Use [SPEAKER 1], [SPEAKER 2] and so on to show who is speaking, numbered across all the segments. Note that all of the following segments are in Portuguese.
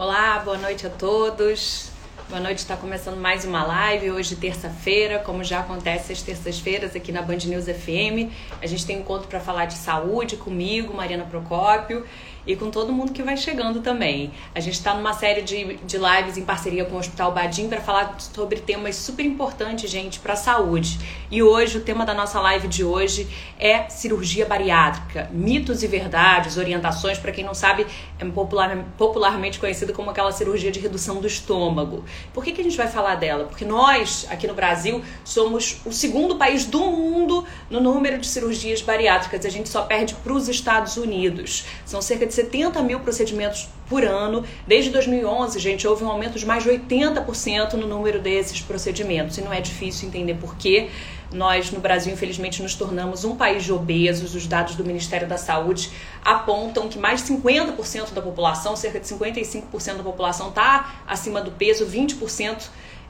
[SPEAKER 1] Olá, boa noite a todos. Boa noite, está começando mais uma live hoje, terça-feira, como já acontece às terças-feiras aqui na Band News FM. A gente tem um encontro para falar de saúde comigo, Mariana Procópio, e com todo mundo que vai chegando também. A gente está numa série de, de lives em parceria com o Hospital Badim para falar sobre temas super importantes, gente, para a saúde. E hoje, o tema da nossa live de hoje é cirurgia bariátrica, mitos e verdades, orientações, para quem não sabe, é popular, popularmente conhecida como aquela cirurgia de redução do estômago. Por que, que a gente vai falar dela? Porque nós, aqui no Brasil, somos o segundo país do mundo no número de cirurgias bariátricas. A gente só perde para os Estados Unidos. São cerca de 70 mil procedimentos por ano. Desde 2011, gente, houve um aumento de mais de 80% no número desses procedimentos. E não é difícil entender por quê. Nós, no Brasil, infelizmente, nos tornamos um país de obesos. Os dados do Ministério da Saúde apontam que mais de 50% da população, cerca de 55% da população, está acima do peso, 20%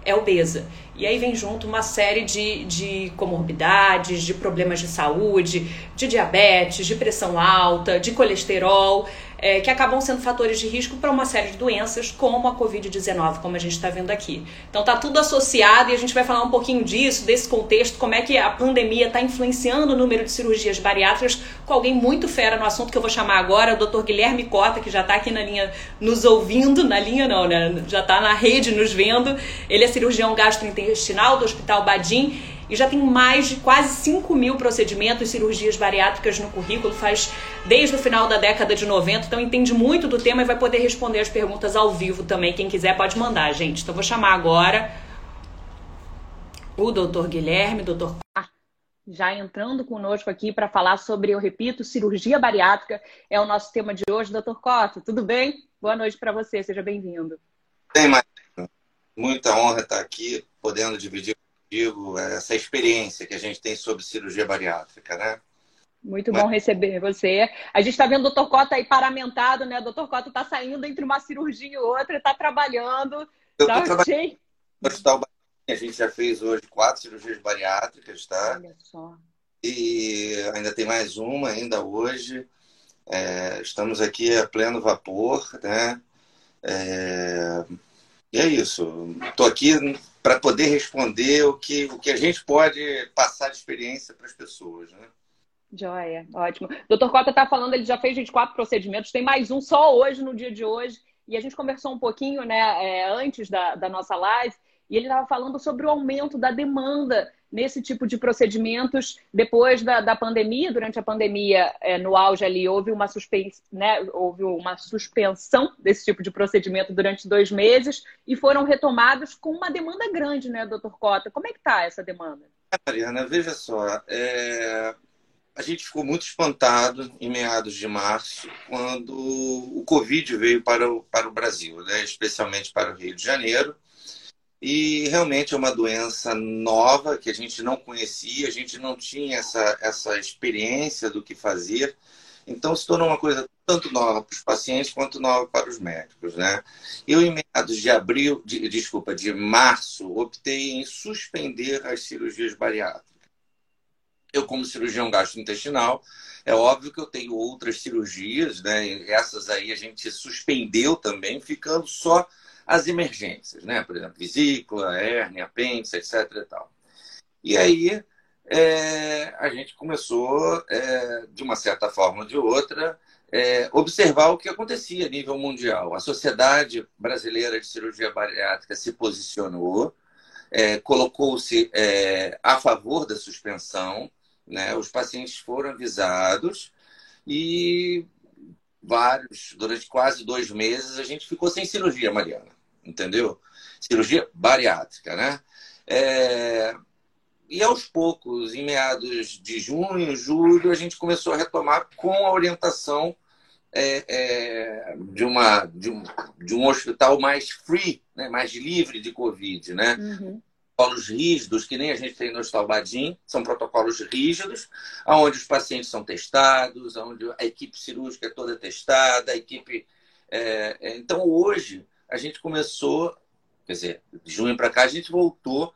[SPEAKER 1] é obesa. E aí vem junto uma série de, de comorbidades, de problemas de saúde, de diabetes, de pressão alta, de colesterol é, que acabam sendo fatores de risco para uma série de doenças, como a Covid-19, como a gente está vendo aqui. Então tá tudo associado e a gente vai falar um pouquinho disso, desse contexto, como é que a pandemia está influenciando o número de cirurgias bariátricas, com alguém muito fera no assunto que eu vou chamar agora, o Dr. Guilherme Cota, que já está aqui na linha nos ouvindo, na linha não, né? Já está na rede nos vendo. Ele é cirurgião gastrointestinal do Hospital Badim e já tem mais de quase 5 mil procedimentos e cirurgias bariátricas no currículo, faz desde o final da década de 90, então entende muito do tema e vai poder responder as perguntas ao vivo também. Quem quiser pode mandar, gente. Então vou chamar agora o doutor Guilherme, doutor já entrando conosco aqui para falar sobre, eu repito, cirurgia bariátrica é o nosso tema de hoje. Doutor Cota, tudo bem? Boa noite para você, seja bem-vindo.
[SPEAKER 2] Bem, Marina. Muita honra estar aqui, podendo dividir digo, essa experiência que a gente tem sobre cirurgia bariátrica, né?
[SPEAKER 1] Muito Mas... bom receber você. A gente está vendo o doutor Cota aí paramentado, né? O doutor Cota está saindo entre uma cirurgia e outra, está trabalhando.
[SPEAKER 2] Eu tá trabalhando no Hospital A gente já fez hoje quatro cirurgias bariátricas, tá? Olha só. E ainda tem mais uma ainda hoje. É, estamos aqui a pleno vapor, né? É, e é isso. Estou aqui para poder responder o que, o que a gente pode passar de experiência para as pessoas, né?
[SPEAKER 1] Joia, ótimo. Doutor Cota está falando, ele já fez 24 procedimentos, tem mais um só hoje, no dia de hoje. E a gente conversou um pouquinho né, é, antes da, da nossa live, e ele estava falando sobre o aumento da demanda nesse tipo de procedimentos depois da, da pandemia, durante a pandemia, é, no auge ali, houve uma, né, houve uma suspensão desse tipo de procedimento durante dois meses e foram retomados com uma demanda grande, né, doutor Cota? Como é que está essa demanda?
[SPEAKER 2] Mariana, veja só, é... a gente ficou muito espantado em meados de março, quando o Covid veio para o, para o Brasil, né, especialmente para o Rio de Janeiro, e realmente é uma doença nova que a gente não conhecia, a gente não tinha essa, essa experiência do que fazer. Então se tornou uma coisa tanto nova para os pacientes quanto nova para os médicos, né? Eu em meados de abril, de, desculpa, de março, optei em suspender as cirurgias bariátricas. Eu como cirurgião gastrointestinal, é óbvio que eu tenho outras cirurgias, né? Essas aí a gente suspendeu também, ficando só as emergências, né? Por exemplo, vesícula, hérnia, apêndice, etc. E, tal. e aí é, a gente começou, é, de uma certa forma ou de outra, é, observar o que acontecia a nível mundial. A Sociedade Brasileira de Cirurgia Bariátrica se posicionou, é, colocou-se é, a favor da suspensão, né? os pacientes foram avisados e vários, durante quase dois meses, a gente ficou sem cirurgia, Mariana entendeu? Cirurgia bariátrica, né? É... E aos poucos, em meados de junho, julho, a gente começou a retomar com a orientação é, é, de, uma, de, um, de um hospital mais free, né, mais livre de Covid, né? Uhum. Protocolos rígidos, que nem a gente tem no Hospital Badim, são protocolos rígidos, onde os pacientes são testados, onde a equipe cirúrgica é toda testada, a equipe. É, é então, hoje, a gente começou, quer dizer, de junho para cá a gente voltou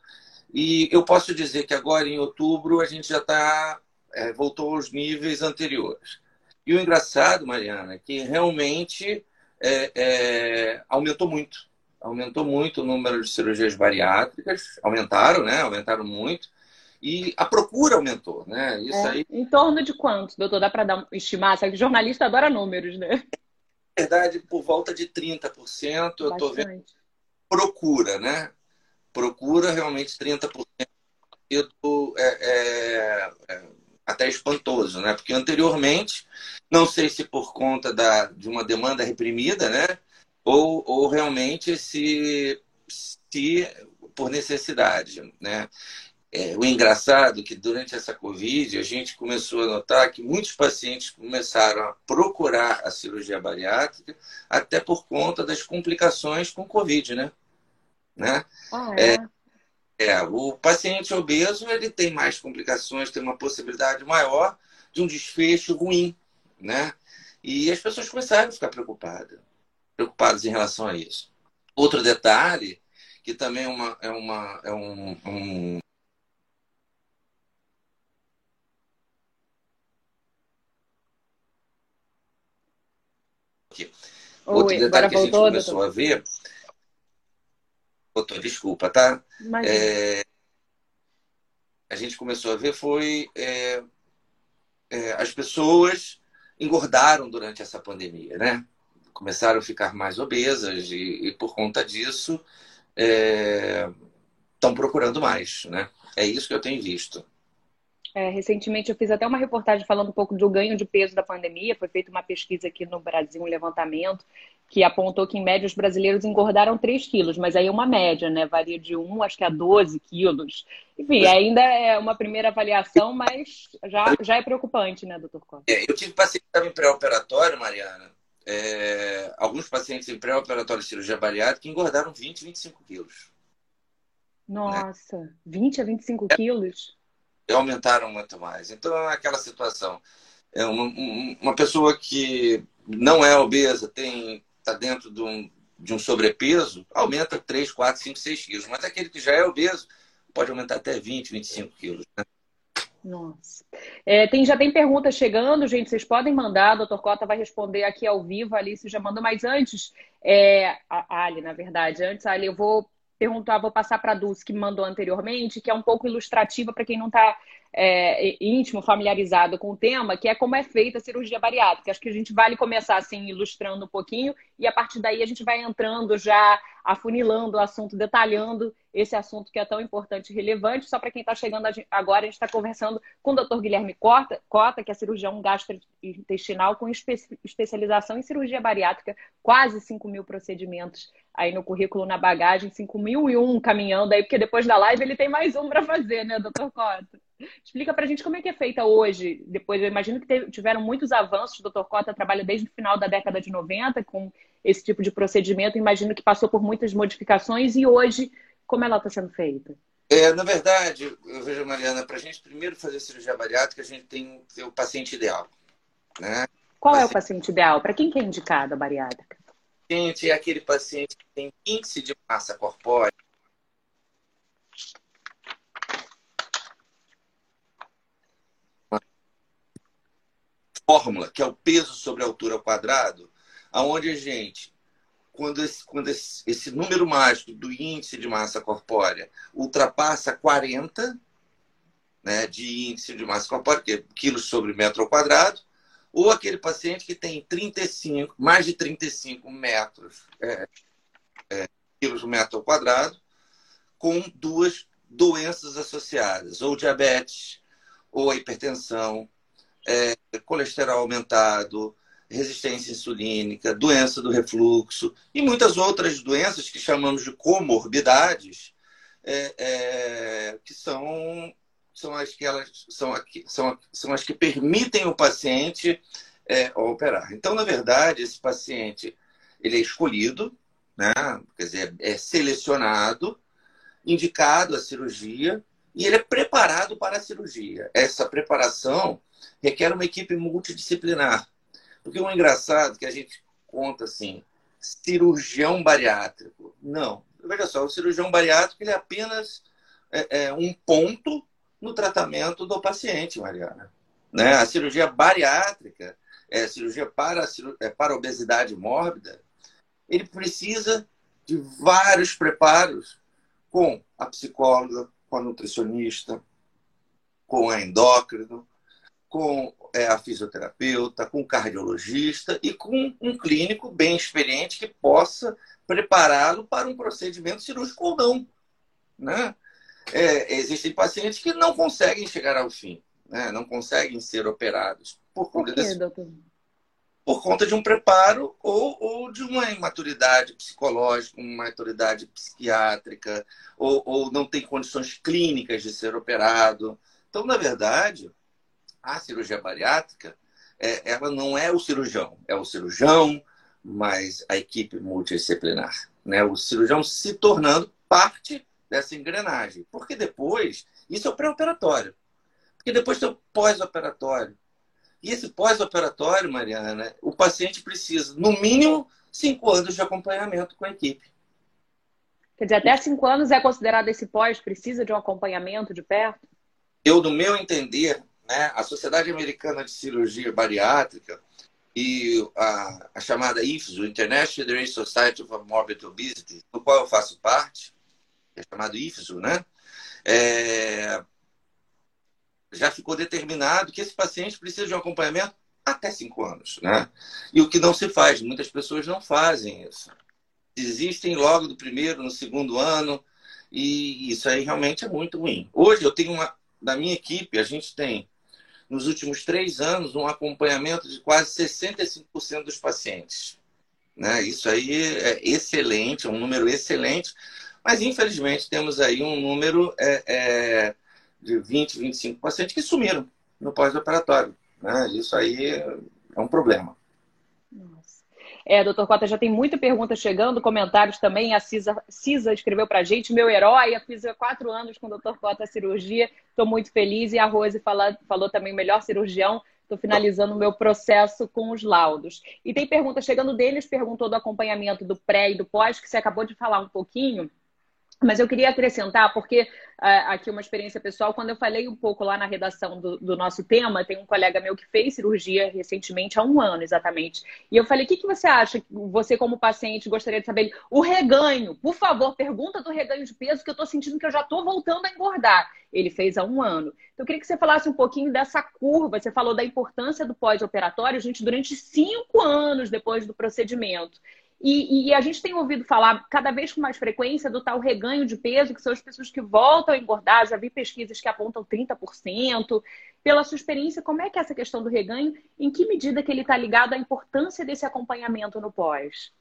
[SPEAKER 2] e eu posso dizer que agora em outubro a gente já está é, voltou aos níveis anteriores. E o engraçado, Mariana, é que realmente é, é, aumentou muito. Aumentou muito o número de cirurgias bariátricas, aumentaram, né? Aumentaram muito. E a procura aumentou, né? Isso
[SPEAKER 1] é,
[SPEAKER 2] aí.
[SPEAKER 1] Em torno de quanto, doutor? Dá para dar estimar? Sabe que jornalista adora números, né?
[SPEAKER 2] Na verdade, por volta de 30%, eu estou vendo procura, né? Procura realmente 30% é, é, é até espantoso, né? Porque anteriormente, não sei se por conta da, de uma demanda reprimida, né? Ou, ou realmente se, se por necessidade, né? É, o engraçado é que durante essa Covid a gente começou a notar que muitos pacientes começaram a procurar a cirurgia bariátrica até por conta das complicações com Covid, né? né?
[SPEAKER 1] Ah, é? é
[SPEAKER 2] é, o paciente obeso ele tem mais complicações, tem uma possibilidade maior de um desfecho ruim, né? E as pessoas começaram a ficar preocupadas, preocupadas em relação a isso. Outro detalhe que também é uma é uma é um, um Outro detalhe que a gente começou doutor. a ver Doutor, desculpa, tá? É, a gente começou a ver foi é, é, as pessoas engordaram durante essa pandemia, né? Começaram a ficar mais obesas e, e por conta disso estão é, procurando mais, né? É isso que eu tenho visto.
[SPEAKER 1] É, recentemente eu fiz até uma reportagem falando um pouco do ganho de peso da pandemia. Foi feita uma pesquisa aqui no Brasil, um levantamento, que apontou que, em média, os brasileiros engordaram 3 quilos, mas aí é uma média, né? Varia de 1, acho que a 12 quilos. Enfim, ainda é uma primeira avaliação, mas já, já é preocupante, né, doutor Costa?
[SPEAKER 2] É, eu tive paciente que estava em pré-operatório, Mariana. É, alguns pacientes em pré-operatório de cirurgia bariátrica engordaram 20, 25 quilos.
[SPEAKER 1] Nossa, né? 20 a 25 é. quilos?
[SPEAKER 2] Aumentaram muito mais. Então, é aquela situação. É uma, uma pessoa que não é obesa, tem está dentro de um, de um sobrepeso, aumenta 3, 4, 5, 6 quilos. Mas aquele que já é obeso pode aumentar até 20, 25 quilos. Né?
[SPEAKER 1] Nossa. É, tem, já tem perguntas chegando, gente. Vocês podem mandar, doutor Cota vai responder aqui ao vivo. A Alice já mandou, mas antes, é, a Ali, na verdade, antes, Ali, eu vou perguntar, vou passar para a Dulce, que mandou anteriormente, que é um pouco ilustrativa para quem não está é, íntimo, familiarizado com o tema, que é como é feita a cirurgia bariátrica. Acho que a gente vale começar assim, ilustrando um pouquinho, e a partir daí a gente vai entrando já, afunilando o assunto, detalhando esse assunto que é tão importante e relevante. Só para quem está chegando agora, a gente está conversando com o Dr. Guilherme Cota, Cota, que é cirurgião gastrointestinal com espe especialização em cirurgia bariátrica, quase 5 mil procedimentos aí no currículo na bagagem, 5 mil e um caminhando aí, porque depois da live ele tem mais um para fazer, né, doutor Cota? Explica para a gente como é que é feita hoje. Depois, eu imagino que tiveram muitos avanços. O Dr. Cota trabalha desde o final da década de 90 com esse tipo de procedimento. Imagino que passou por muitas modificações. E hoje, como ela está sendo feita?
[SPEAKER 2] É, na verdade, eu vejo, Mariana, para a gente primeiro fazer cirurgia bariátrica, a gente tem o paciente ideal. Né?
[SPEAKER 1] Qual paciente... é o paciente ideal? Para quem que é indicado a bariátrica?
[SPEAKER 2] Paciente é aquele paciente que tem índice de massa corpórea fórmula, que é o peso sobre a altura ao quadrado, aonde a gente, quando, esse, quando esse, esse número mágico do índice de massa corpórea ultrapassa 40, né, de índice de massa corpórea, que é quilos sobre metro ao quadrado, ou aquele paciente que tem 35, mais de 35 metros, é, é, quilos metro ao quadrado, com duas doenças associadas, ou diabetes, ou a hipertensão, é, colesterol aumentado, resistência insulínica, doença do refluxo e muitas outras doenças que chamamos de comorbidades, é, é, que são, são, as que elas, são, são, são as que permitem o paciente é, operar. Então, na verdade, esse paciente ele é escolhido, né? quer dizer, é selecionado, indicado a cirurgia e ele é preparado para a cirurgia. Essa preparação requer uma equipe multidisciplinar. Porque o engraçado é que a gente conta assim, cirurgião bariátrico. Não. Veja só, o cirurgião bariátrico ele é apenas é, é, um ponto no tratamento do paciente, Mariana. Né? A cirurgia bariátrica, é, cirurgia para, é, para obesidade mórbida, ele precisa de vários preparos com a psicóloga, com a nutricionista, com a endócrino, com é, a fisioterapeuta, com o cardiologista e com um clínico bem experiente que possa prepará-lo para um procedimento cirúrgico ou não. Né? É, existem pacientes que não conseguem chegar ao fim, né? não conseguem ser operados por conta, por quê, desse... por conta de um preparo ou, ou de uma imaturidade psicológica, uma imaturidade psiquiátrica, ou, ou não tem condições clínicas de ser operado. Então, na verdade, a cirurgia bariátrica, é, ela não é o cirurgião, é o cirurgião, mas a equipe multidisciplinar. Né? O cirurgião se tornando parte dessa engrenagem. Porque depois, isso é o pré-operatório. Porque depois tem o pós-operatório. E esse pós-operatório, Mariana, o paciente precisa, no mínimo, cinco anos de acompanhamento com a equipe.
[SPEAKER 1] Quer dizer, até cinco anos é considerado esse pós, precisa de um acompanhamento de perto?
[SPEAKER 2] Eu, no meu entender, né, a Sociedade Americana de Cirurgia Bariátrica e a, a chamada IFSO, International Federation Society for Morbid Obesity, do qual eu faço parte, é chamado IFSO, né? É, já ficou determinado que esse paciente precisa de um acompanhamento até cinco anos, né? E o que não se faz, muitas pessoas não fazem isso. Existem logo do primeiro, no segundo ano, e isso aí realmente é muito ruim. Hoje eu tenho uma, na minha equipe, a gente tem nos últimos três anos, um acompanhamento de quase 65% dos pacientes. Né? Isso aí é excelente, é um número excelente, mas infelizmente temos aí um número é, é, de 20, 25 pacientes que sumiram no pós-operatório. Né? Isso aí é um problema.
[SPEAKER 1] É, doutor Cota, já tem muita pergunta chegando, comentários também. A Cisa, Cisa escreveu para a gente, meu herói, eu fiz quatro anos com o doutor Cota a cirurgia, estou muito feliz. E a Rose fala, falou também, melhor cirurgião, estou finalizando o meu processo com os laudos. E tem pergunta chegando deles, perguntou do acompanhamento do pré e do pós, que você acabou de falar um pouquinho. Mas eu queria acrescentar, porque uh, aqui uma experiência pessoal, quando eu falei um pouco lá na redação do, do, nosso tema, tem um colega meu que fez cirurgia recentemente, há um ano exatamente. E eu falei: o que, que você acha, você como paciente, gostaria de saber? O reganho, por favor, pergunta do reganho de peso, que eu estou sentindo que eu já estou voltando a engordar. Ele fez há um ano. Então, eu queria que você falasse um pouquinho dessa curva. Você falou da importância do pós-operatório, gente, durante cinco anos depois do procedimento. E, e, a gente tem ouvido falar cada vez com mais frequência do tal reganho de peso, que são as pessoas que voltam a engordar. Já vi pesquisas que apontam 30%. Pela sua experiência, como é que é essa questão do reganho? Em que medida que ele está ligado à importância desse acompanhamento no pós?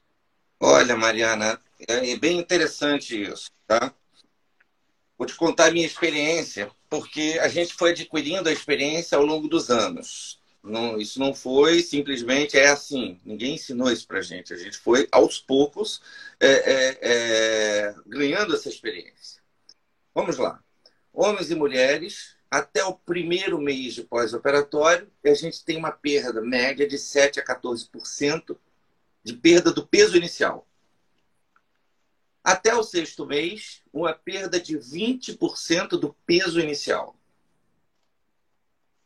[SPEAKER 2] Olha, Mariana, é bem interessante isso, tá? Vou te contar a minha experiência, porque a gente foi adquirindo a experiência ao longo dos anos. Não, isso não foi simplesmente é assim. Ninguém ensinou isso para gente. A gente foi aos poucos é, é, é, ganhando essa experiência. Vamos lá. Homens e mulheres, até o primeiro mês de pós-operatório, a gente tem uma perda média de 7 a 14% de perda do peso inicial. Até o sexto mês, uma perda de 20% do peso inicial.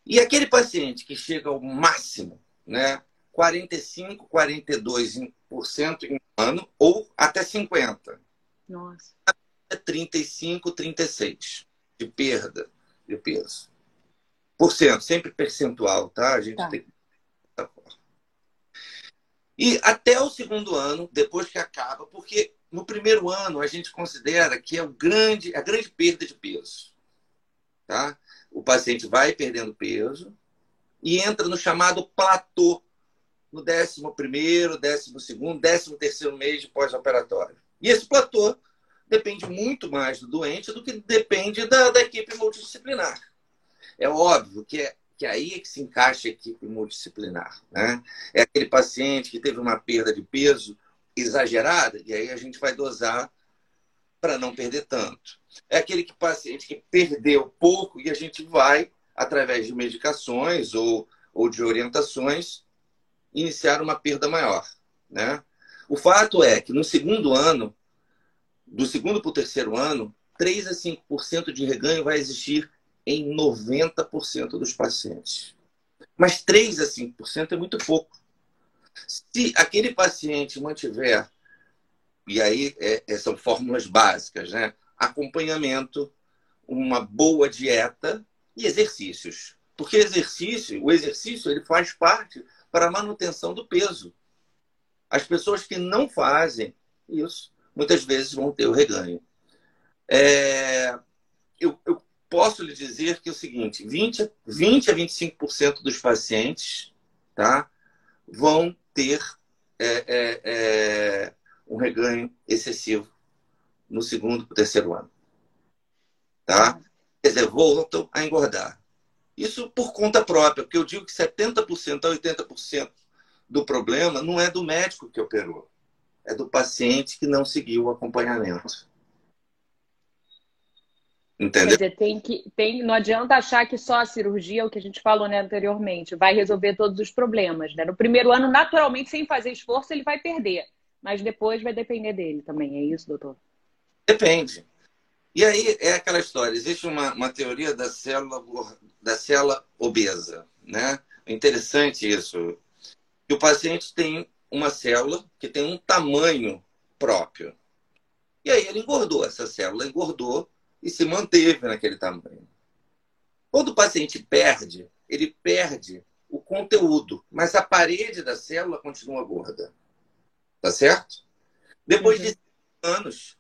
[SPEAKER 2] E aquele paciente que chega ao máximo, né, 45, 42% em um ano, ou até 50%.
[SPEAKER 1] Nossa.
[SPEAKER 2] 35, 36% de perda de peso. Por cento, sempre percentual, tá? A gente tá. tem. E até o segundo ano, depois que acaba, porque no primeiro ano a gente considera que é o grande, a grande perda de peso. Tá? O paciente vai perdendo peso, e entra no chamado platô, no 11 primeiro, 12 segundo, 13 terceiro mês de pós-operatório. E esse platô depende muito mais do doente do que depende da, da equipe multidisciplinar. É óbvio que é que aí é que se encaixa a equipe multidisciplinar. Né? É aquele paciente que teve uma perda de peso exagerada, e aí a gente vai dosar para não perder tanto. É aquele que, paciente que perdeu pouco e a gente vai através de medicações ou, ou de orientações, iniciar uma perda maior. Né? O fato é que no segundo ano, do segundo para o terceiro ano, 3 a 5% de reganho vai existir em 90% dos pacientes. Mas 3 a 5% é muito pouco. Se aquele paciente mantiver e aí é, é, são fórmulas básicas, né? Acompanhamento, uma boa dieta e exercícios. Porque exercício, o exercício, ele faz parte para a manutenção do peso. As pessoas que não fazem isso, muitas vezes vão ter o reganho. É, eu, eu, posso lhe dizer que é o seguinte: 20, 20 a 25% dos pacientes tá, vão ter é, é, é um reganho excessivo no segundo para terceiro ano. Tá? Quer dizer, voltam a engordar. Isso por conta própria, porque eu digo que 70% a 80% do problema não é do médico que operou, é do paciente que não seguiu o acompanhamento.
[SPEAKER 1] Entendeu? Quer dizer, tem que, tem, não adianta achar que só a cirurgia, o que a gente falou né, anteriormente, vai resolver todos os problemas. Né? No primeiro ano, naturalmente, sem fazer esforço, ele vai perder. Mas depois vai depender dele também, é isso, doutor?
[SPEAKER 2] Depende. E aí é aquela história, existe uma, uma teoria da célula, da célula obesa. Né? É interessante isso. Que o paciente tem uma célula que tem um tamanho próprio. E aí ele engordou, essa célula engordou e se manteve naquele tamanho. Quando o paciente perde, ele perde o conteúdo, mas a parede da célula continua gorda. Tá certo? Depois uhum. de anos,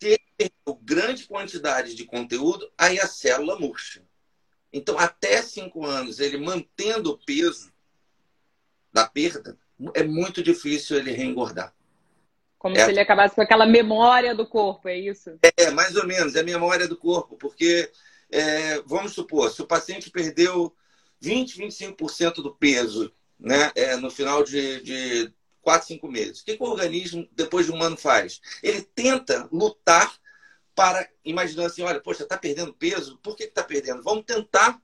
[SPEAKER 2] se ele perdeu grande quantidade de conteúdo, aí a célula murcha. Então, até cinco anos, ele mantendo o peso da perda, é muito difícil ele reengordar.
[SPEAKER 1] Como é. se ele acabasse com aquela memória do corpo, é isso?
[SPEAKER 2] É, mais ou menos, é a memória do corpo, porque é, vamos supor, se o paciente perdeu 20, 25% do peso né, é, no final de, de 4, 5 meses, o que, que o organismo, depois de um ano, faz? Ele tenta lutar para, imaginando assim, olha, poxa, está perdendo peso, por que está perdendo? Vamos tentar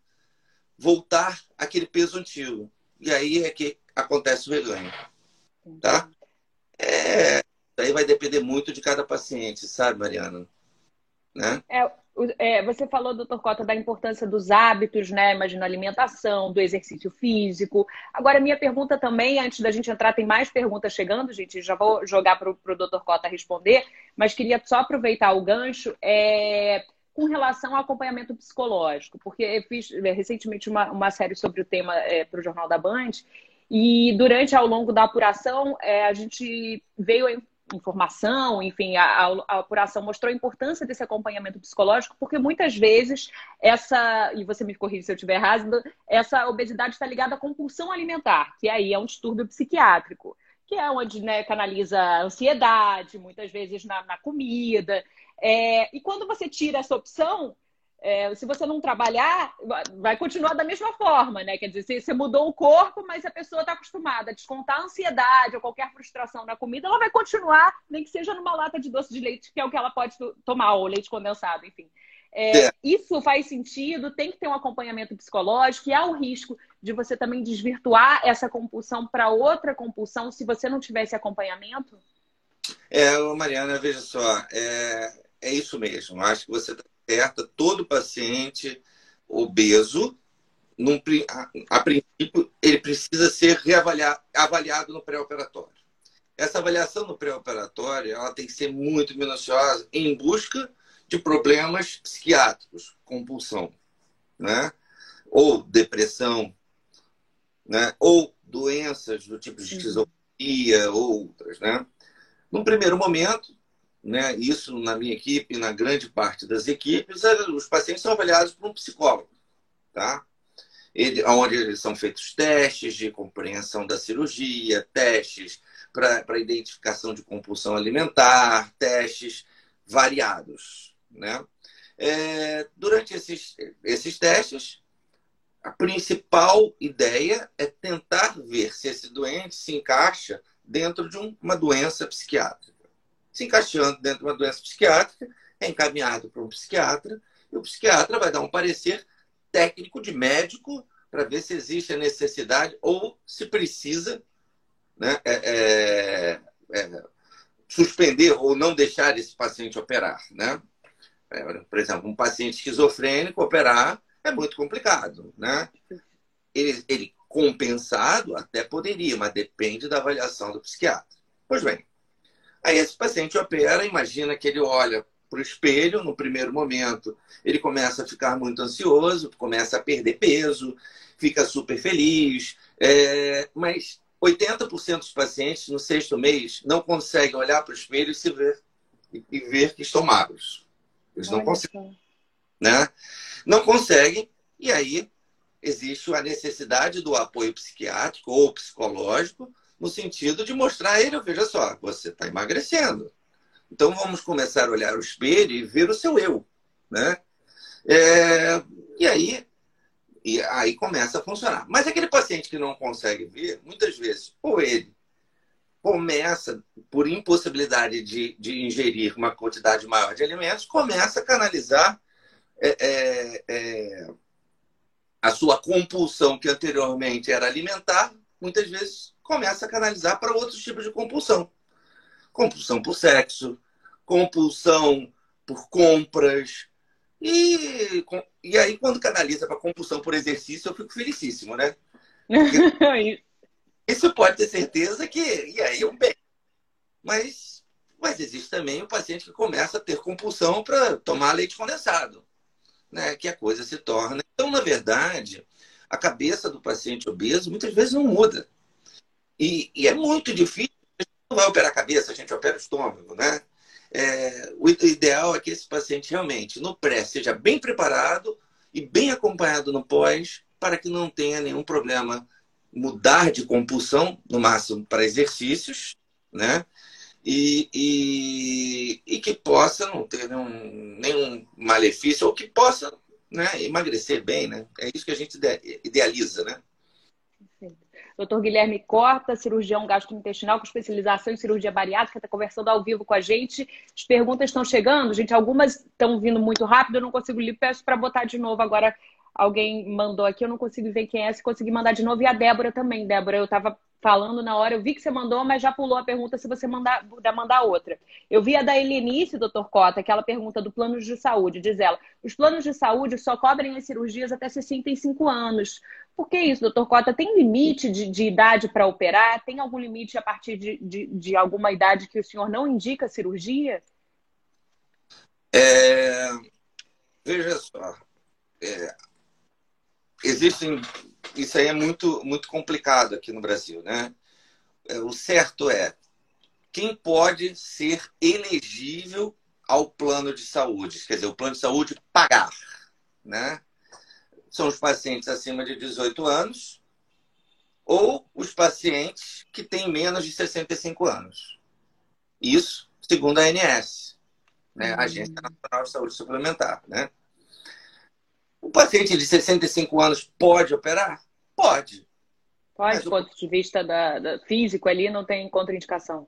[SPEAKER 2] voltar àquele peso antigo. E aí é que acontece o reganho. Tá? É, Daí vai depender muito de cada paciente, sabe, Mariana? Né?
[SPEAKER 1] É, é, você falou, doutor Cota, da importância dos hábitos, né? Imagina alimentação, do exercício físico. Agora, minha pergunta também, antes da gente entrar, tem mais perguntas chegando, gente, já vou jogar para o doutor Cota responder, mas queria só aproveitar o gancho é, com relação ao acompanhamento psicológico, porque eu fiz é, recentemente uma, uma série sobre o tema é, para o Jornal da Band, e durante, ao longo da apuração, é, a gente veio informação, enfim, a, a, apuração mostrou a importância desse acompanhamento psicológico, porque muitas vezes essa, e você me corrige se eu estiver errado, essa obesidade está ligada à compulsão alimentar, que aí é um distúrbio psiquiátrico, que é onde né, canaliza ansiedade, muitas vezes na, na comida. É, e quando você tira essa opção, é, se você não trabalhar, vai continuar da mesma forma, né? Quer dizer, você mudou o corpo, mas a pessoa está acostumada a descontar a ansiedade ou qualquer frustração na comida, ela vai continuar, nem que seja numa lata de doce de leite, que é o que ela pode tomar, ou leite condensado, enfim. É, é. Isso faz sentido, tem que ter um acompanhamento psicológico e há o risco de você também desvirtuar essa compulsão para outra compulsão se você não tivesse acompanhamento?
[SPEAKER 2] É, Mariana, veja só, é, é isso mesmo. Acho que você está certa, todo paciente obeso, num, a, a, princípio, ele precisa ser reavaliado avaliado no pré-operatório. Essa avaliação no pré-operatório ela tem que ser muito minuciosa em busca de problemas psiquiátricos, compulsão, né? ou depressão, né? ou doenças do tipo de esquizofrenia, ou outras. Né? Num primeiro momento, né? Isso na minha equipe, na grande parte das equipes, é, os pacientes são avaliados por um psicólogo, tá? Ele, onde são feitos testes de compreensão da cirurgia, testes para identificação de compulsão alimentar, testes variados, né? É, durante esses, esses testes, a principal ideia é tentar ver se esse doente se encaixa dentro de um, uma doença psiquiátrica se encaixando dentro de uma doença psiquiátrica, é encaminhado para um psiquiatra, e o psiquiatra vai dar um parecer técnico de médico para ver se existe a necessidade ou se precisa né, é, é, é, suspender ou não deixar esse paciente operar. Né? É, por exemplo, um paciente esquizofrênico operar é muito complicado. Né? Ele, ele compensado até poderia, mas depende da avaliação do psiquiatra. Pois bem, Aí esse paciente opera, imagina que ele olha para o espelho no primeiro momento, ele começa a ficar muito ansioso, começa a perder peso, fica super feliz, é, mas 80% dos pacientes no sexto mês não conseguem olhar para o espelho e se ver e ver que estão magros. Eles Olha não conseguem, né? Não conseguem e aí existe a necessidade do apoio psiquiátrico ou psicológico no sentido de mostrar a ele, veja só, você está emagrecendo. Então vamos começar a olhar o espelho e ver o seu eu, né? É, e aí e aí começa a funcionar. Mas aquele paciente que não consegue ver, muitas vezes, ou ele começa, por impossibilidade de, de ingerir uma quantidade maior de alimentos, começa a canalizar é, é, é, a sua compulsão, que anteriormente era alimentar, muitas vezes começa a canalizar para outros tipos de compulsão. Compulsão por sexo, compulsão por compras. E, e aí, quando canaliza para compulsão por exercício, eu fico felicíssimo, né? isso pode ter certeza que. E aí, um bem. Mas, mas existe também o paciente que começa a ter compulsão para tomar leite condensado, né? Que a coisa se torna. Então, na verdade, a cabeça do paciente obeso muitas vezes não muda. E, e é muito difícil. A gente não vai operar a cabeça, a gente opera o estômago, né? É, o ideal é que esse paciente realmente, no pré, seja bem preparado e bem acompanhado no pós, para que não tenha nenhum problema. Mudar de compulsão, no máximo, para exercícios, né? E, e, e que possa não ter nenhum, nenhum malefício, ou que possa né, emagrecer bem, né? É isso que a gente idealiza, né?
[SPEAKER 1] Dr. Guilherme Corta, cirurgião gastrointestinal com especialização em cirurgia bariátrica, está conversando ao vivo com a gente. As perguntas estão chegando, gente. Algumas estão vindo muito rápido, eu não consigo ler. Peço para botar de novo agora. Alguém mandou aqui, eu não consigo ver quem é. Se conseguir mandar de novo. E a Débora também. Débora, eu estava falando na hora, eu vi que você mandou, mas já pulou a pergunta se você mandar, puder mandar outra. Eu vi a da Helenice, doutor Cota, aquela pergunta do plano de saúde. Diz ela: os planos de saúde só cobrem as cirurgias até 65 anos. Por que isso, doutor Cota? Tem limite de, de idade para operar? Tem algum limite a partir de, de, de, alguma idade que o senhor não indica cirurgia?
[SPEAKER 2] É... Veja só. É... Existem isso aí é muito, muito complicado aqui no Brasil, né? É, o certo é quem pode ser elegível ao plano de saúde, quer dizer, o plano de saúde pagar, né? São os pacientes acima de 18 anos ou os pacientes que têm menos de 65 anos. Isso, segundo a ANS, né? Uhum. Agência Nacional de Saúde Suplementar, né? O paciente de 65 anos pode operar? Pode.
[SPEAKER 1] Pode, do ponto de vista da, da, físico ali, não tem contraindicação.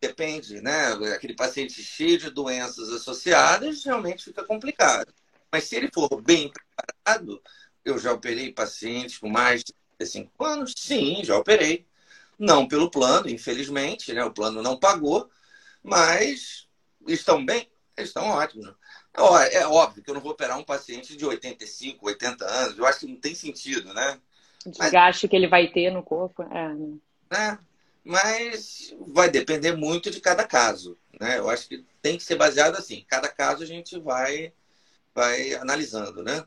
[SPEAKER 2] Depende, né? Aquele paciente cheio de doenças associadas, realmente fica complicado. Mas se ele for bem preparado, eu já operei pacientes com mais de 65 anos? Sim, já operei. Não pelo plano, infelizmente, né? O plano não pagou, mas estão bem, estão ótimos. É óbvio que eu não vou operar um paciente de 85, 80 anos. Eu acho que não tem sentido, né?
[SPEAKER 1] Desgaste Mas, que ele vai ter no corpo. É.
[SPEAKER 2] Né? Mas vai depender muito de cada caso. Né? Eu acho que tem que ser baseado assim. Cada caso a gente vai, vai analisando, né?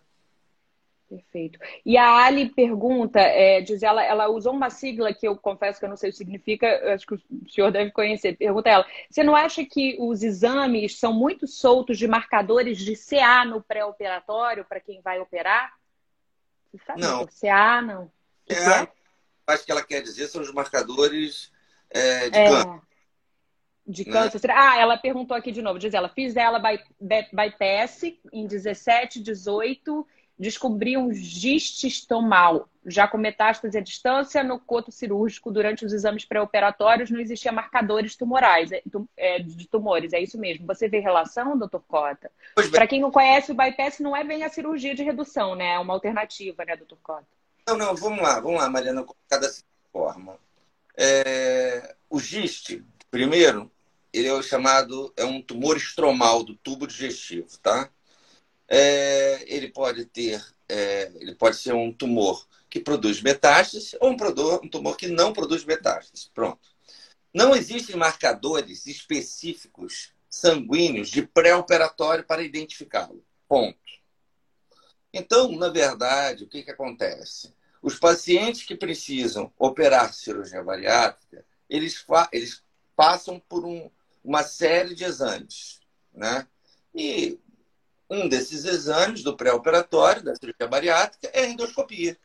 [SPEAKER 1] Perfeito. E a Ali pergunta, é, diz ela, ela usou uma sigla que eu confesso que eu não sei o que significa, acho que o senhor deve conhecer. Pergunta ela, você não acha que os exames são muito soltos de marcadores de CA no pré-operatório para quem vai operar?
[SPEAKER 2] Você sabe? Não.
[SPEAKER 1] CA, não.
[SPEAKER 2] CA, é? acho que ela quer dizer são os marcadores é, de é. câncer.
[SPEAKER 1] De né? câncer. Né? Ah, ela perguntou aqui de novo. Diz ela, fiz ela bypass em 17, 18 descobri um giste estomal, já com metástase à distância no coto cirúrgico durante os exames pré-operatórios não existia marcadores tumorais, é, é, de tumores, é isso mesmo. Você vê relação, doutor Cota? Para quem não conhece, o bypass não é bem a cirurgia de redução, né? É uma alternativa, né, doutor Cota?
[SPEAKER 2] Não, não, vamos lá, vamos lá, Mariana, colocar dessa forma. É, o giste, primeiro, ele é o chamado, é um tumor estromal do tubo digestivo, tá? É, ele pode ter, é, ele pode ser um tumor que produz metástases ou um, produtor, um tumor que não produz metástases. Pronto. Não existem marcadores específicos sanguíneos de pré-operatório para identificá-lo. Ponto. Então, na verdade, o que, que acontece? Os pacientes que precisam operar cirurgia bariátrica, eles, eles passam por um, uma série de exames. Né? E um desses exames do pré-operatório da cirurgia bariátrica é a endoscopia.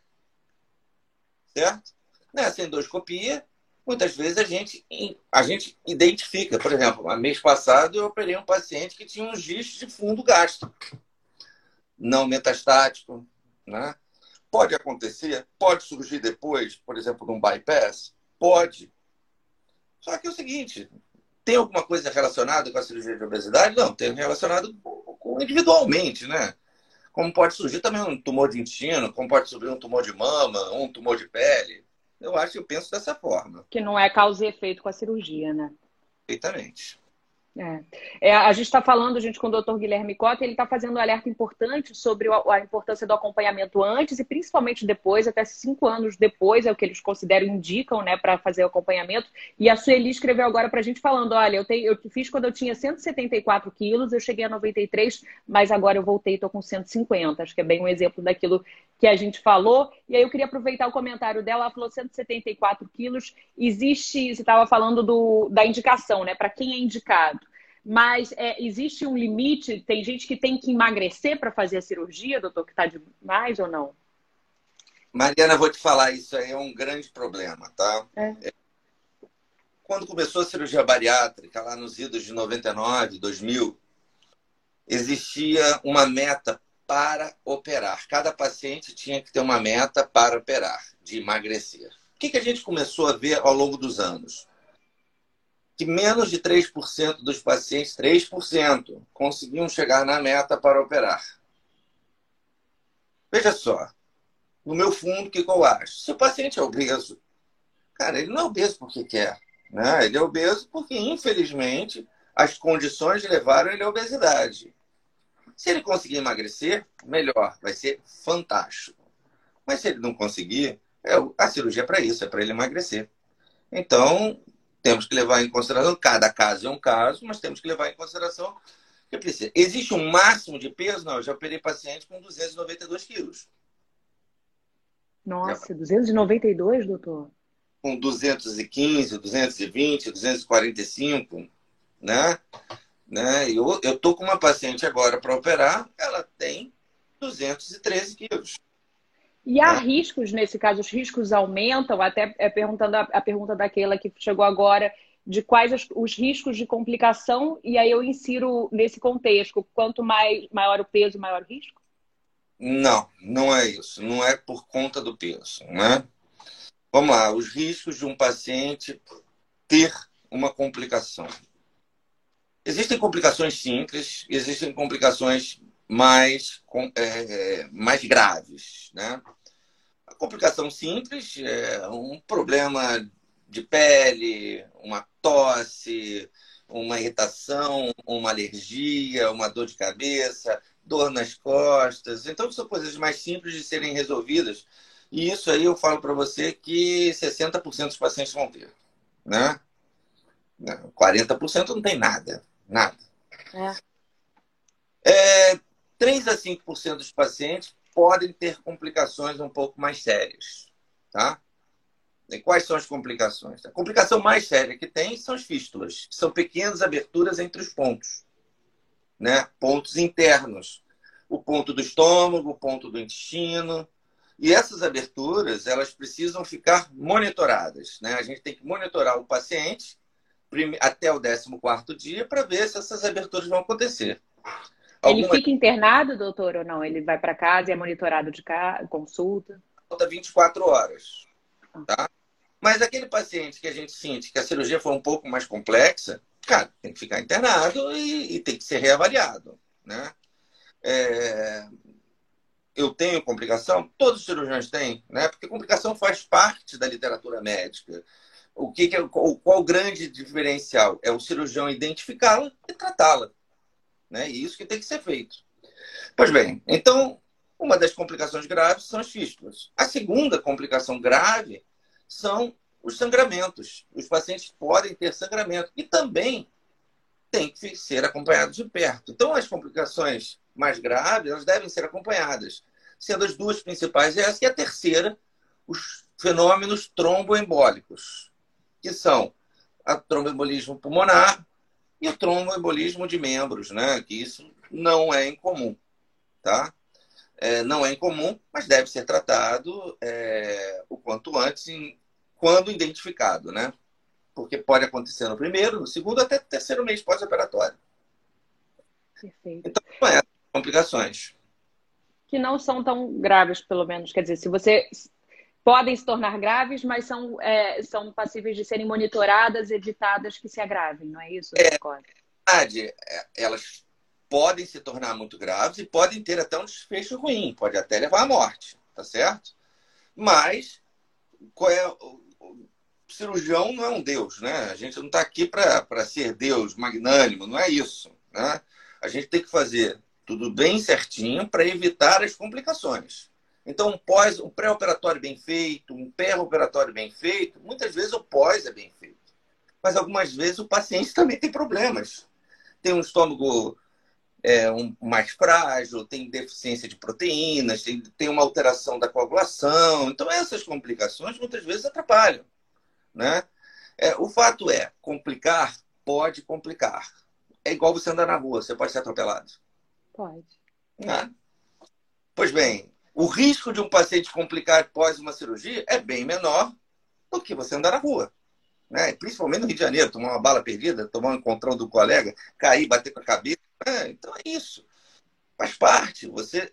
[SPEAKER 2] Certo? Nessa endoscopia, muitas vezes a gente, a gente identifica. Por exemplo, mês passado eu operei um paciente que tinha um gisto de fundo gástrico, não metastático. Né? Pode acontecer, pode surgir depois, por exemplo, num bypass? Pode. Só que é o seguinte, tem alguma coisa relacionada com a cirurgia de obesidade? Não, tem relacionado individualmente, né? Como pode surgir também um tumor de intestino, como pode surgir um tumor de mama, um tumor de pele. Eu acho que eu penso dessa forma.
[SPEAKER 1] Que não é causa e efeito com a cirurgia, né?
[SPEAKER 2] Perfeitamente.
[SPEAKER 1] É. É, a gente está falando, gente, com o doutor Guilherme Cota, ele está fazendo um alerta importante sobre a importância do acompanhamento antes e principalmente depois, até cinco anos depois, é o que eles consideram, indicam, né, para fazer o acompanhamento. E a Sueli escreveu agora para a gente falando: olha, eu, tenho, eu fiz quando eu tinha 174 quilos, eu cheguei a 93, mas agora eu voltei estou com 150. Acho que é bem um exemplo daquilo que a gente falou. E aí eu queria aproveitar o comentário dela, ela falou 174 quilos. Existe, você estava falando do, da indicação, né? Para quem é indicado. Mas é, existe um limite? Tem gente que tem que emagrecer para fazer a cirurgia, doutor, que está demais ou não?
[SPEAKER 2] Mariana, vou te falar, isso aí é um grande problema, tá? É. Quando começou a cirurgia bariátrica, lá nos idos de 99, 2000, existia uma meta para operar. Cada paciente tinha que ter uma meta para operar, de emagrecer. O que, que a gente começou a ver ao longo dos anos? Que menos de 3% dos pacientes, 3%, conseguiam chegar na meta para operar. Veja só, no meu fundo, o que, eu acho? Se o paciente é obeso, cara, ele não é obeso porque quer. Né? Ele é obeso porque, infelizmente, as condições levaram ele à obesidade. Se ele conseguir emagrecer, melhor, vai ser fantástico. Mas se ele não conseguir, é, a cirurgia é para isso, é para ele emagrecer. Então, temos que levar em consideração, cada caso é um caso, mas temos que levar em consideração que precisa. Existe um máximo de peso? Não, eu já operei paciente com 292 quilos.
[SPEAKER 1] Nossa, já... 292, doutor?
[SPEAKER 2] Com 215, 220, 245, né? Né? Eu estou com uma paciente agora para operar, ela tem 213 quilos.
[SPEAKER 1] E há né? riscos nesse caso? Os riscos aumentam? Até é, perguntando a, a, pergunta daquela que chegou agora, de quais os, os, riscos de complicação, e aí eu insiro nesse contexto: quanto mais, maior o peso, maior o risco?
[SPEAKER 2] Não, não é isso. Não é por conta do peso. Né? Vamos lá, os riscos de um paciente ter uma complicação. Existem complicações simples, existem complicações mais, é, mais graves. Né? A complicação simples é um problema de pele, uma tosse, uma irritação, uma alergia, uma dor de cabeça, dor nas costas. Então, são coisas mais simples de serem resolvidas. E isso aí eu falo para você que 60% dos pacientes vão ter. Né? 40% não tem nada. Nada. É. É, 3 a 5% dos pacientes podem ter complicações um pouco mais sérias. Tá? E quais são as complicações? A complicação mais séria que tem são as fístulas, são pequenas aberturas entre os pontos. Né? Pontos internos. O ponto do estômago, o ponto do intestino. E essas aberturas, elas precisam ficar monitoradas. Né? A gente tem que monitorar o paciente até o 14 dia para ver se essas aberturas vão acontecer.
[SPEAKER 1] Ele fica internado, doutor, ou não? Ele vai para casa e é monitorado de casa, consulta?
[SPEAKER 2] Falta 24 horas. Tá? Mas aquele paciente que a gente sente que a cirurgia foi um pouco mais complexa, cara, tem que ficar internado e, e tem que ser reavaliado. Né? É... Eu tenho complicação? Todos os cirurgiões têm, né? porque complicação faz parte da literatura médica. O que, que é, qual, qual o grande diferencial? É o cirurgião identificá-la e tratá-la. Né? E isso que tem que ser feito. Pois bem, então, uma das complicações graves são as fístulas. A segunda complicação grave são os sangramentos. Os pacientes podem ter sangramento e também tem que ser acompanhados de perto. Então, as complicações mais graves elas devem ser acompanhadas, sendo as duas principais essa e a terceira, os fenômenos tromboembólicos, que são o tromboembolismo pulmonar e o tromboembolismo de membros, né? Que isso não é incomum, tá? É, não é incomum, mas deve ser tratado é, o quanto antes, em, quando identificado, né? Porque pode acontecer no primeiro, no segundo, até terceiro mês pós-operatório.
[SPEAKER 1] Perfeito.
[SPEAKER 2] Então, é, complicações.
[SPEAKER 1] Que não são tão graves, pelo menos. Quer dizer, se você podem se tornar graves, mas são, é, são passíveis de serem monitoradas, evitadas que se agravem, não é isso?
[SPEAKER 2] É, verdade, é, elas podem se tornar muito graves e podem ter até um desfecho ruim, pode até levar à morte, tá certo? Mas qual é, o cirurgião não é um Deus, né? A gente não está aqui para ser Deus magnânimo, não é isso, né? A gente tem que fazer tudo bem certinho para evitar as complicações. Então, um pós, um pré-operatório bem feito, um pré-operatório bem feito, muitas vezes o pós é bem feito. Mas algumas vezes o paciente também tem problemas. Tem um estômago é, um, mais frágil, tem deficiência de proteínas, tem, tem uma alteração da coagulação. Então, essas complicações muitas vezes atrapalham. Né? É, o fato é, complicar pode complicar. É igual você andar na rua, você pode ser atropelado.
[SPEAKER 1] Pode.
[SPEAKER 2] Né? Pois bem, o risco de um paciente complicar após uma cirurgia é bem menor do que você andar na rua. Né? Principalmente no Rio de Janeiro, tomar uma bala perdida, tomar um encontrão do colega, cair, bater com a cabeça. Né? Então é isso. Faz parte. Você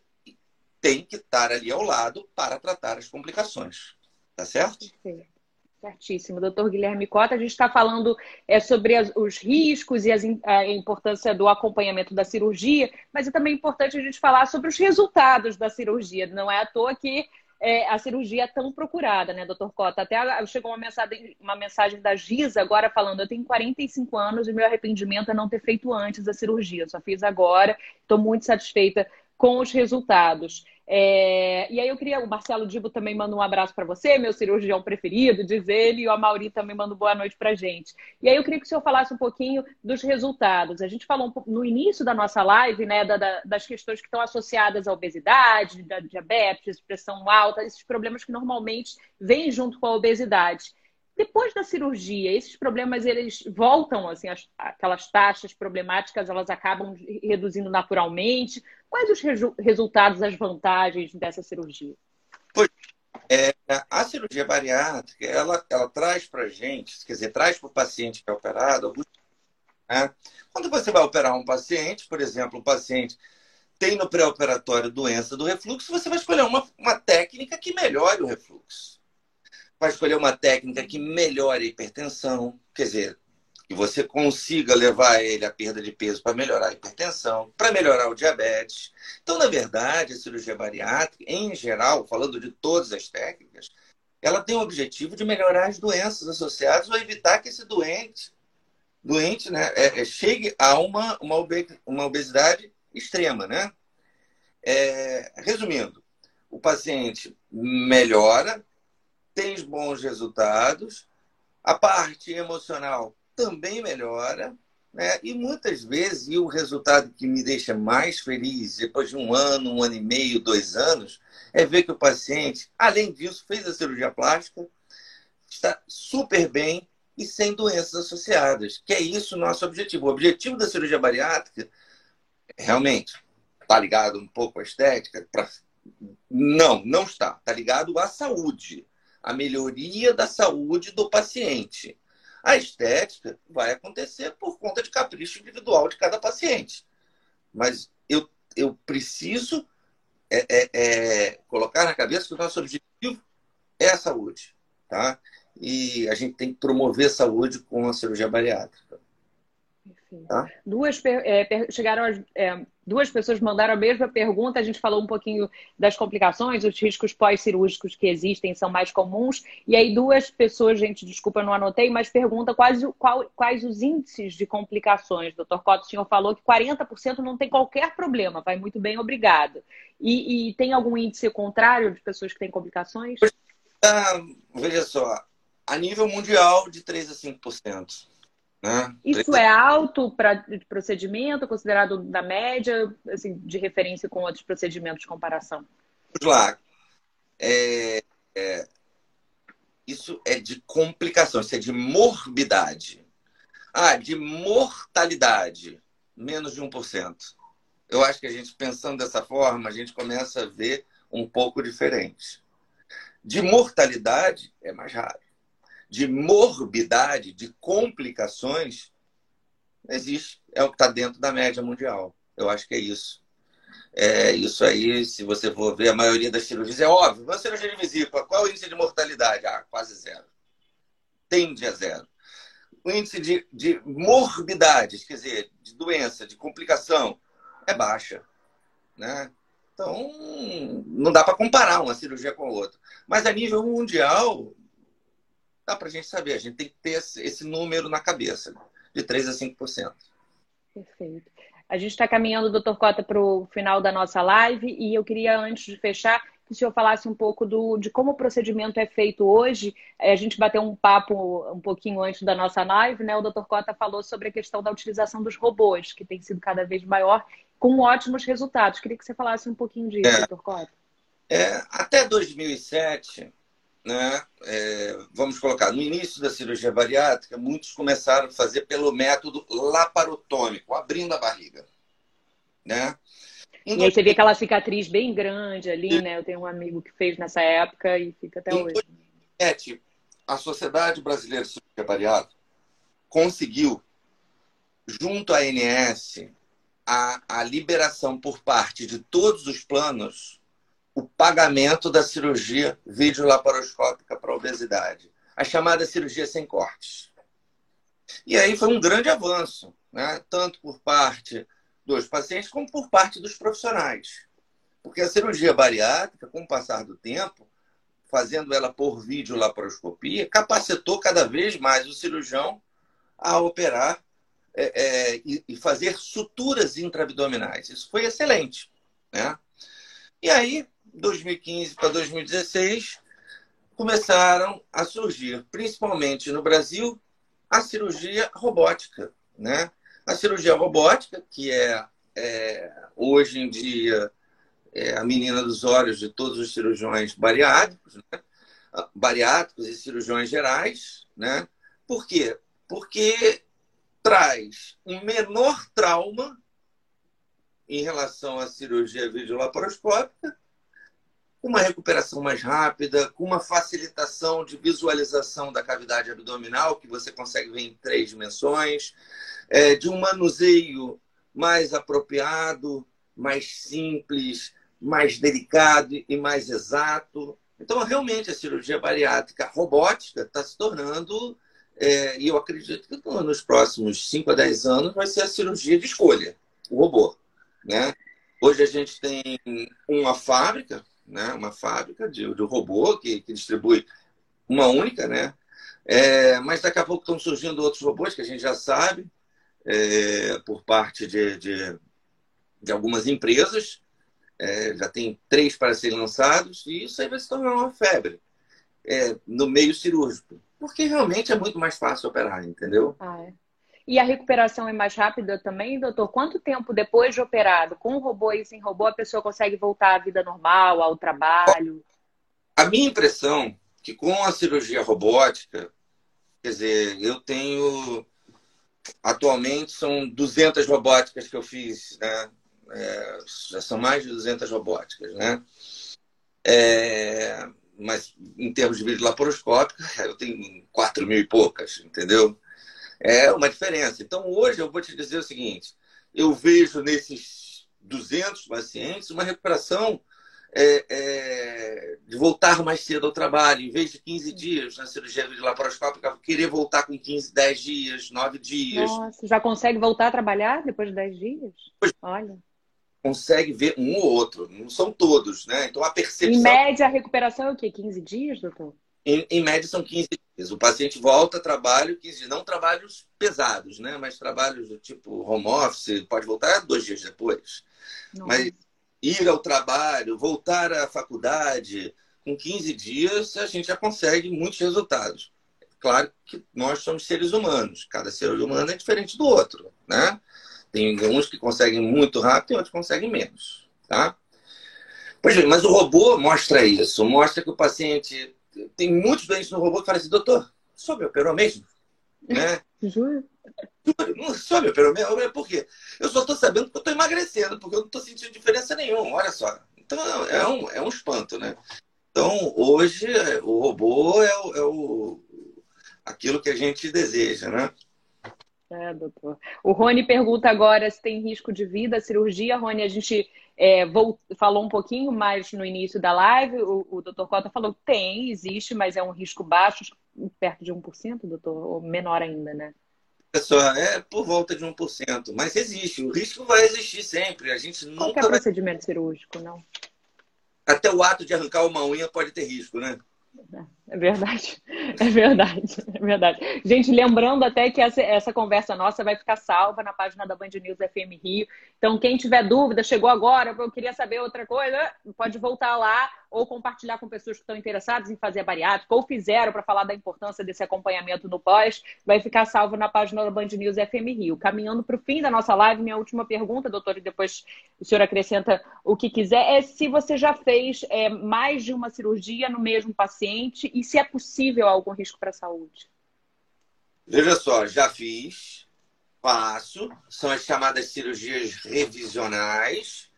[SPEAKER 2] tem que estar ali ao lado para tratar as complicações. Tá certo?
[SPEAKER 1] Perfeito. Certíssimo. Doutor Guilherme Cota, a gente está falando é, sobre as, os riscos e as, a importância do acompanhamento da cirurgia, mas é também importante a gente falar sobre os resultados da cirurgia. Não é à toa que é, a cirurgia é tão procurada, né, doutor Cota? Até chegou uma mensagem, uma mensagem da Giza agora falando: eu tenho 45 anos e meu arrependimento é não ter feito antes a cirurgia. Eu só fiz agora, estou muito satisfeita com os resultados. É, e aí eu queria, o Marcelo Dibo também manda um abraço para você, meu cirurgião preferido, diz ele, e o Amauri também manda boa noite para gente. E aí eu queria que o senhor falasse um pouquinho dos resultados. A gente falou um no início da nossa live, né, da, da, das questões que estão associadas à obesidade, da diabetes, pressão alta, esses problemas que normalmente vêm junto com a obesidade. Depois da cirurgia, esses problemas eles voltam, assim, as, aquelas taxas problemáticas elas acabam reduzindo naturalmente. Quais os resu resultados, as vantagens dessa cirurgia?
[SPEAKER 2] Pois, é, a cirurgia bariátrica, ela, ela traz para gente, quer dizer, traz para o paciente que é operado, né? quando você vai operar um paciente, por exemplo, o paciente tem no pré-operatório doença do refluxo, você vai escolher uma, uma técnica que melhore o refluxo vai escolher uma técnica que melhore a hipertensão, quer dizer, que você consiga levar ele à perda de peso para melhorar a hipertensão, para melhorar o diabetes. Então, na verdade, a cirurgia bariátrica, em geral, falando de todas as técnicas, ela tem o objetivo de melhorar as doenças associadas ou evitar que esse doente, doente né, é, é, chegue a uma, uma obesidade extrema. Né? É, resumindo, o paciente melhora, tem bons resultados, a parte emocional também melhora, né? E muitas vezes, e o resultado que me deixa mais feliz, depois de um ano, um ano e meio, dois anos, é ver que o paciente, além disso, fez a cirurgia plástica, está super bem e sem doenças associadas, que é isso o nosso objetivo. O objetivo da cirurgia bariátrica, realmente, está ligado um pouco à estética? Pra... Não, não está. Está ligado à saúde a melhoria da saúde do paciente. A estética vai acontecer por conta de capricho individual de cada paciente. Mas eu, eu preciso é, é, é, colocar na cabeça que o nosso objetivo é a saúde. Tá? E a gente tem que promover a saúde com a cirurgia bariátrica.
[SPEAKER 1] Tá? Duas é, chegaram é, duas pessoas mandaram a mesma pergunta. A gente falou um pouquinho das complicações, os riscos pós-cirúrgicos que existem são mais comuns. E aí duas pessoas, gente, desculpa, não anotei, mas pergunta quais, qual, quais os índices de complicações. Doutor Cotto, o senhor falou que 40% não tem qualquer problema, vai muito bem, obrigado. E, e tem algum índice contrário de pessoas que têm complicações?
[SPEAKER 2] Ah, veja só, a nível mundial, de 3 a 5%. Né?
[SPEAKER 1] Isso é alto para procedimento, considerado da média, assim, de referência com outros procedimentos de comparação?
[SPEAKER 2] Vamos lá. É, é, isso é de complicação, isso é de morbidade. Ah, de mortalidade, menos de 1%. Eu acho que a gente, pensando dessa forma, a gente começa a ver um pouco diferente. De mortalidade, é mais raro de morbidade, de complicações, existe. É o que está dentro da média mundial. Eu acho que é isso. É, isso aí, se você for ver, a maioria das cirurgias é óbvio. Uma cirurgia de vesícula, qual é o índice de mortalidade? Ah, quase zero. Tende a zero. O índice de, de morbidades, quer dizer, de doença, de complicação, é baixa. Né? Então, não dá para comparar uma cirurgia com a outra. Mas a nível mundial, dá para a gente saber. A gente tem que ter esse número na cabeça, de 3% a 5%.
[SPEAKER 1] Perfeito. A gente está caminhando, doutor Cota, para o final da nossa live e eu queria, antes de fechar, que o senhor falasse um pouco do, de como o procedimento é feito hoje. É, a gente bateu um papo um pouquinho antes da nossa live, né? O doutor Cota falou sobre a questão da utilização dos robôs, que tem sido cada vez maior, com ótimos resultados. Queria que você falasse um pouquinho disso, é, doutor Cota.
[SPEAKER 2] É, até 2007, né, é, vamos colocar, no início da cirurgia bariátrica, muitos começaram a fazer pelo método laparotômico, abrindo a barriga. Né?
[SPEAKER 1] E aí você vê aquela cicatriz bem grande ali, né? Eu tenho um amigo que fez nessa época e fica até hoje.
[SPEAKER 2] Em a Sociedade Brasileira de Cirurgia Bariátrica conseguiu, junto à ANS, a, a liberação por parte de todos os planos o pagamento da cirurgia videolaparoscópica para obesidade, a chamada cirurgia sem cortes. E aí foi um grande avanço, né? tanto por parte dos pacientes como por parte dos profissionais. Porque a cirurgia bariátrica, com o passar do tempo, fazendo ela por videolaparoscopia, capacitou cada vez mais o cirurgião a operar é, é, e, fazer suturas intraabdominais. Isso foi excelente. Né? E aí, 2015 para 2016, começaram a surgir, principalmente no Brasil, a cirurgia robótica. Né? A cirurgia robótica, que é, é hoje em dia é a menina dos olhos de todos os cirurgiões bariátricos, né? bariátricos e cirurgiões gerais. Né? Por quê? Porque traz um menor trauma em relação à cirurgia videolaparoscópica com uma recuperação mais rápida, com uma facilitação de visualização da cavidade abdominal, que você consegue ver em três dimensões, é, de um manuseio mais apropriado, mais simples, mais delicado e mais exato. Então, realmente, a cirurgia bariátrica robótica está se tornando, é, e eu acredito que nos próximos 5 a 10 anos vai ser a cirurgia de escolha, o robô. Né? Hoje a gente tem uma fábrica né? uma fábrica de, de robô que, que distribui uma única, né? É, mas daqui a pouco estão surgindo outros robôs que a gente já sabe, é, por parte de, de, de algumas empresas. É, já tem três para serem lançados, e isso aí vai se tornar uma febre é, no meio cirúrgico. Porque realmente é muito mais fácil operar, entendeu?
[SPEAKER 1] Ah, é. E a recuperação é mais rápida também, doutor? Quanto tempo depois de operado, com robô e sem robô, a pessoa consegue voltar à vida normal, ao trabalho?
[SPEAKER 2] A minha impressão é que com a cirurgia robótica, quer dizer, eu tenho atualmente são 200 robóticas que eu fiz, né? É, já são mais de 200 robóticas, né? É, mas em termos de vídeo laparoscópico, eu tenho 4 mil e poucas, entendeu? É uma diferença. Então, hoje, eu vou te dizer o seguinte: eu vejo nesses 200 pacientes uma recuperação é, é, de voltar mais cedo ao trabalho, em vez de 15 dias na cirurgia laparoscópica, querer voltar com 15, 10 dias, 9 dias.
[SPEAKER 1] Nossa, já consegue voltar a trabalhar depois de 10 dias? Olha.
[SPEAKER 2] Consegue ver um ou outro, não são todos, né? Então a percepção.
[SPEAKER 1] Em média, a recuperação é o quê? 15 dias, doutor?
[SPEAKER 2] Em, em, média, são 15 dias. O paciente volta a trabalho 15 dias. Não trabalhos pesados, né? Mas trabalhos do tipo home office, pode voltar dois dias depois. Nossa. Mas ir ao trabalho, voltar à faculdade, com 15 dias, a gente já consegue muitos resultados. claro que nós somos seres humanos, cada ser humano é diferente do outro, né? Tem uns que conseguem muito rápido e outros que conseguem menos, tá? Pois bem, mas o robô mostra isso, mostra que o paciente tem muitos doentes no robô que falam assim, doutor, o senhor me operou mesmo? Né?
[SPEAKER 1] Juro?
[SPEAKER 2] Não só me operou mesmo? Por quê? Eu só estou sabendo que eu estou emagrecendo, porque eu não estou sentindo diferença nenhuma, olha só. Então é um, é um espanto, né? Então, hoje, o robô é o, é o aquilo que a gente deseja, né?
[SPEAKER 1] É, doutor. O Rony pergunta agora se tem risco de vida a cirurgia. Rony, a gente é, falou um pouquinho mais no início da live. O, o doutor Cota falou que tem, existe, mas é um risco baixo, perto de 1%, doutor, ou menor ainda, né?
[SPEAKER 2] Pessoal, é por volta de 1%, mas existe. O risco vai existir sempre. A gente nunca
[SPEAKER 1] Qualquer vai... procedimento cirúrgico, não?
[SPEAKER 2] Até o ato de arrancar uma unha pode ter risco, né?
[SPEAKER 1] É verdade, é verdade, é verdade. Gente, lembrando até que essa, essa conversa nossa vai ficar salva na página da Band News FM Rio. Então, quem tiver dúvida, chegou agora, eu queria saber outra coisa, pode voltar lá ou compartilhar com pessoas que estão interessadas em fazer a bariátrica ou fizeram para falar da importância desse acompanhamento no pós, vai ficar salvo na página da Band News FM Rio. Caminhando para o fim da nossa live, minha última pergunta, doutor, e depois o senhor acrescenta o que quiser, é se você já fez é, mais de uma cirurgia no mesmo paciente e se é possível algum risco para a saúde.
[SPEAKER 2] Veja só, já fiz, faço, são as chamadas cirurgias revisionais.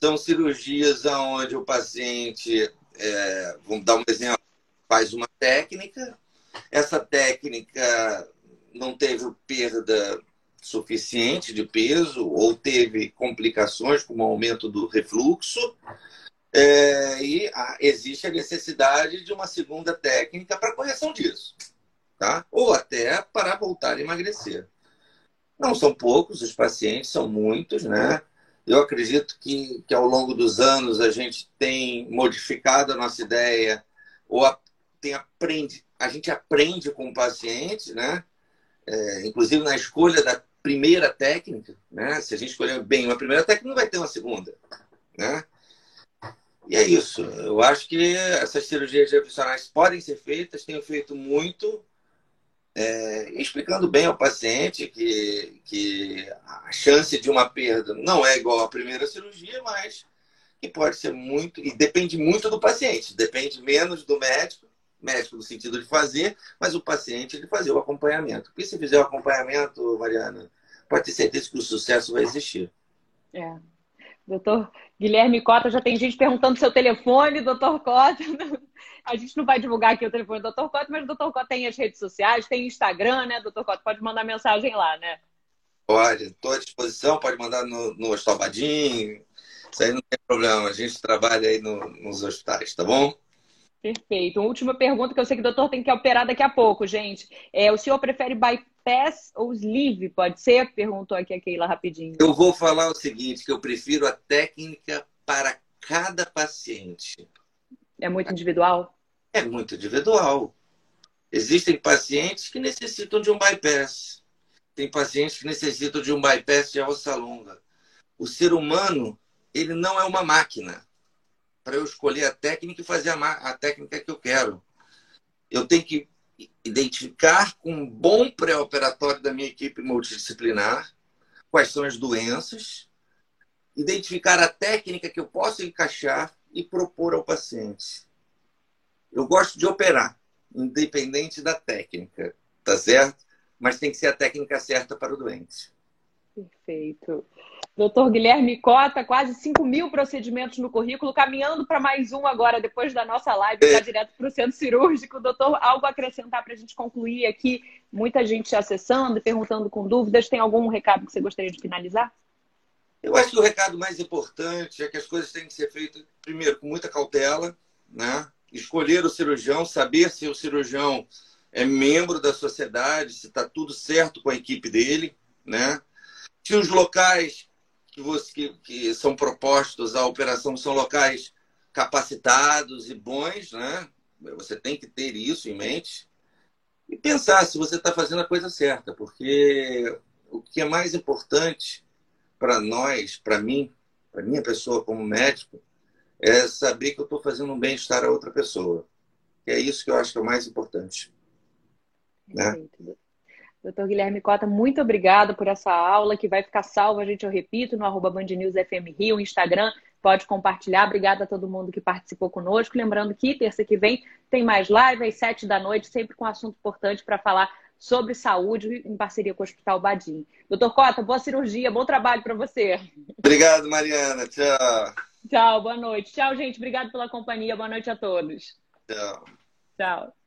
[SPEAKER 2] São cirurgias onde o paciente, é, vamos dar um exemplo, faz uma técnica, essa técnica não teve perda suficiente de peso ou teve complicações como aumento do refluxo, é, e a, existe a necessidade de uma segunda técnica para correção disso, tá? ou até para voltar a emagrecer. Não são poucos os pacientes, são muitos, né? Eu acredito que, que ao longo dos anos a gente tem modificado a nossa ideia, ou a, tem aprende, a gente aprende com o paciente, né? É, inclusive na escolha da primeira técnica, né? Se a gente escolher bem uma primeira técnica, não vai ter uma segunda, né? E é isso. Eu acho que essas cirurgias profissionais podem ser feitas, tenho feito muito, é, explicando bem ao paciente que, que a chance de uma perda não é igual à primeira cirurgia, mas que pode ser muito, e depende muito do paciente, depende menos do médico, médico no sentido de fazer, mas o paciente de fazer o acompanhamento. Porque se fizer o acompanhamento, Mariana, pode ter certeza que o sucesso vai existir.
[SPEAKER 1] É. Doutor Guilherme Cota, já tem gente perguntando seu telefone, doutor Cota. A gente não vai divulgar aqui o telefone do Dr. Cota, mas o Dr. Cota tem as redes sociais, tem Instagram, né, Dr. Cota? Pode mandar mensagem lá, né?
[SPEAKER 2] Pode, estou à disposição, pode mandar no, no Estobadinho. Isso aí não tem problema, a gente trabalha aí no, nos hospitais, tá bom?
[SPEAKER 1] Perfeito. Uma última pergunta que eu sei que o doutor tem que operar daqui a pouco, gente. É, o senhor prefere bypass ou sleeve? Pode ser? Perguntou aqui a Keila rapidinho.
[SPEAKER 2] Eu vou falar o seguinte, que eu prefiro a técnica para cada paciente.
[SPEAKER 1] É muito individual?
[SPEAKER 2] É muito individual. Existem pacientes que necessitam de um bypass. Tem pacientes que necessitam de um bypass de alça longa. O ser humano, ele não é uma máquina para eu escolher a técnica e fazer a, a técnica que eu quero. Eu tenho que identificar com um bom pré-operatório da minha equipe multidisciplinar quais são as doenças, identificar a técnica que eu posso encaixar e propor ao paciente. Eu gosto de operar, independente da técnica, tá certo? Mas tem que ser a técnica certa para o doente.
[SPEAKER 1] Perfeito. Doutor Guilherme Cota, quase 5 mil procedimentos no currículo, caminhando para mais um agora, depois da nossa live, é. direto para o centro cirúrgico. Doutor, algo a acrescentar para a gente concluir aqui? Muita gente acessando e perguntando com dúvidas. Tem algum recado que você gostaria de finalizar?
[SPEAKER 2] Eu acho que o recado mais importante é que as coisas têm que ser feitas, primeiro, com muita cautela, né? escolher o cirurgião, saber se o cirurgião é membro da sociedade, se está tudo certo com a equipe dele, né? Se os locais que, você, que, que são propostos à operação são locais capacitados e bons, né? Você tem que ter isso em mente e pensar se você está fazendo a coisa certa, porque o que é mais importante para nós, para mim, para minha pessoa como médico, é saber que eu estou fazendo um bem-estar a outra pessoa. é isso que eu acho que é o mais importante. Né?
[SPEAKER 1] Doutor Guilherme Cota, muito obrigada por essa aula que vai ficar salva, a gente, eu repito, no arroba Band News FM Rio, Instagram, pode compartilhar. Obrigada a todo mundo que participou conosco. Lembrando que terça que vem tem mais live às sete da noite, sempre com um assunto importante para falar sobre saúde em parceria com o Hospital Badim. Doutor Cota, boa cirurgia, bom trabalho para você.
[SPEAKER 2] Obrigado, Mariana. Tchau.
[SPEAKER 1] Tchau, boa noite. Tchau, gente. Obrigado pela companhia. Boa noite a todos.
[SPEAKER 2] Tchau.
[SPEAKER 1] Tchau.